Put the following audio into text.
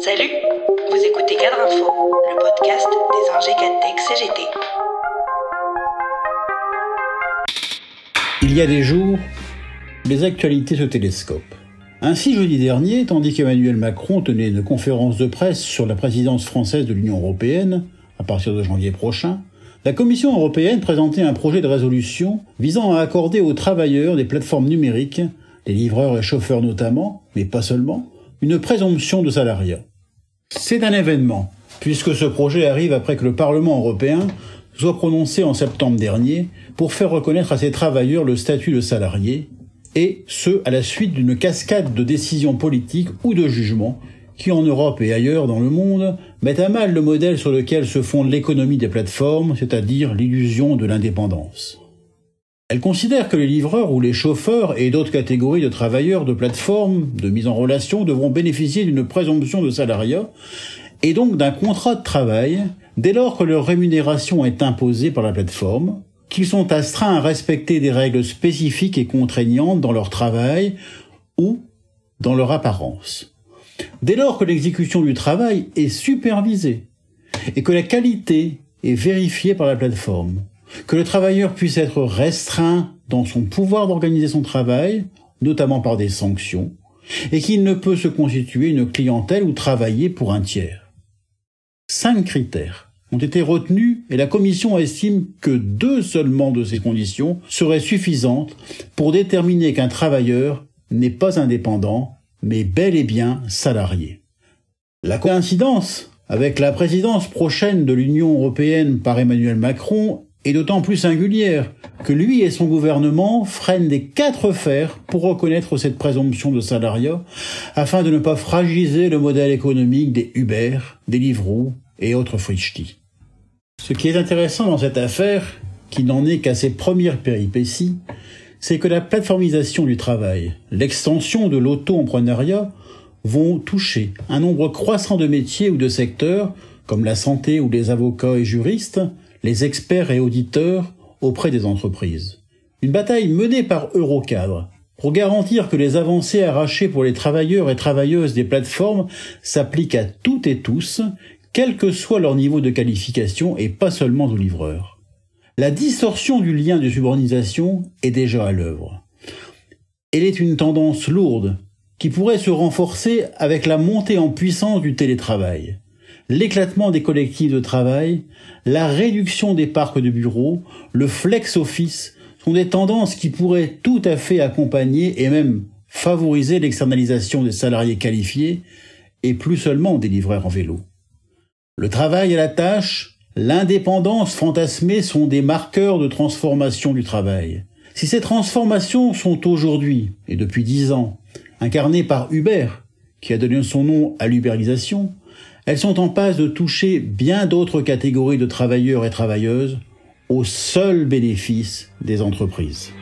Salut, vous écoutez Cadre Info, le podcast des ingé Tech CGT. Il y a des jours, les actualités se télescopent. Ainsi, jeudi dernier, tandis qu'Emmanuel Macron tenait une conférence de presse sur la présidence française de l'Union européenne, à partir de janvier prochain, la Commission européenne présentait un projet de résolution visant à accorder aux travailleurs des plateformes numériques, les livreurs et chauffeurs notamment, mais pas seulement, une présomption de salariat. C'est un événement, puisque ce projet arrive après que le Parlement européen soit prononcé en septembre dernier pour faire reconnaître à ces travailleurs le statut de salarié, et ce à la suite d'une cascade de décisions politiques ou de jugements qui en Europe et ailleurs dans le monde mettent à mal le modèle sur lequel se fonde l'économie des plateformes, c'est-à-dire l'illusion de l'indépendance. Elle considère que les livreurs ou les chauffeurs et d'autres catégories de travailleurs de plateformes de mise en relation devront bénéficier d'une présomption de salariat et donc d'un contrat de travail dès lors que leur rémunération est imposée par la plateforme, qu'ils sont astreints à respecter des règles spécifiques et contraignantes dans leur travail ou dans leur apparence. Dès lors que l'exécution du travail est supervisée et que la qualité est vérifiée par la plateforme, que le travailleur puisse être restreint dans son pouvoir d'organiser son travail, notamment par des sanctions, et qu'il ne peut se constituer une clientèle ou travailler pour un tiers. Cinq critères ont été retenus et la Commission estime que deux seulement de ces conditions seraient suffisantes pour déterminer qu'un travailleur n'est pas indépendant, mais bel et bien salarié. La coïncidence avec la présidence prochaine de l'Union européenne par Emmanuel Macron est d'autant plus singulière que lui et son gouvernement freinent des quatre fers pour reconnaître cette présomption de salariat afin de ne pas fragiliser le modèle économique des Uber, des Livreaux et autres frichtis. Ce qui est intéressant dans cette affaire, qui n'en est qu'à ses premières péripéties, c'est que la plateformisation du travail, l'extension de l'auto-entrepreneuriat vont toucher un nombre croissant de métiers ou de secteurs, comme la santé ou les avocats et juristes, les experts et auditeurs auprès des entreprises. Une bataille menée par Eurocadre pour garantir que les avancées arrachées pour les travailleurs et travailleuses des plateformes s'appliquent à toutes et tous, quel que soit leur niveau de qualification et pas seulement aux livreurs. La distorsion du lien de subordination est déjà à l'œuvre. Elle est une tendance lourde qui pourrait se renforcer avec la montée en puissance du télétravail l'éclatement des collectifs de travail, la réduction des parcs de bureaux, le flex office sont des tendances qui pourraient tout à fait accompagner et même favoriser l'externalisation des salariés qualifiés et plus seulement des livreurs en vélo. Le travail à la tâche, l'indépendance fantasmée sont des marqueurs de transformation du travail. Si ces transformations sont aujourd'hui, et depuis dix ans, incarnées par Uber, qui a donné son nom à l'ubérisation, elles sont en passe de toucher bien d'autres catégories de travailleurs et travailleuses au seul bénéfice des entreprises.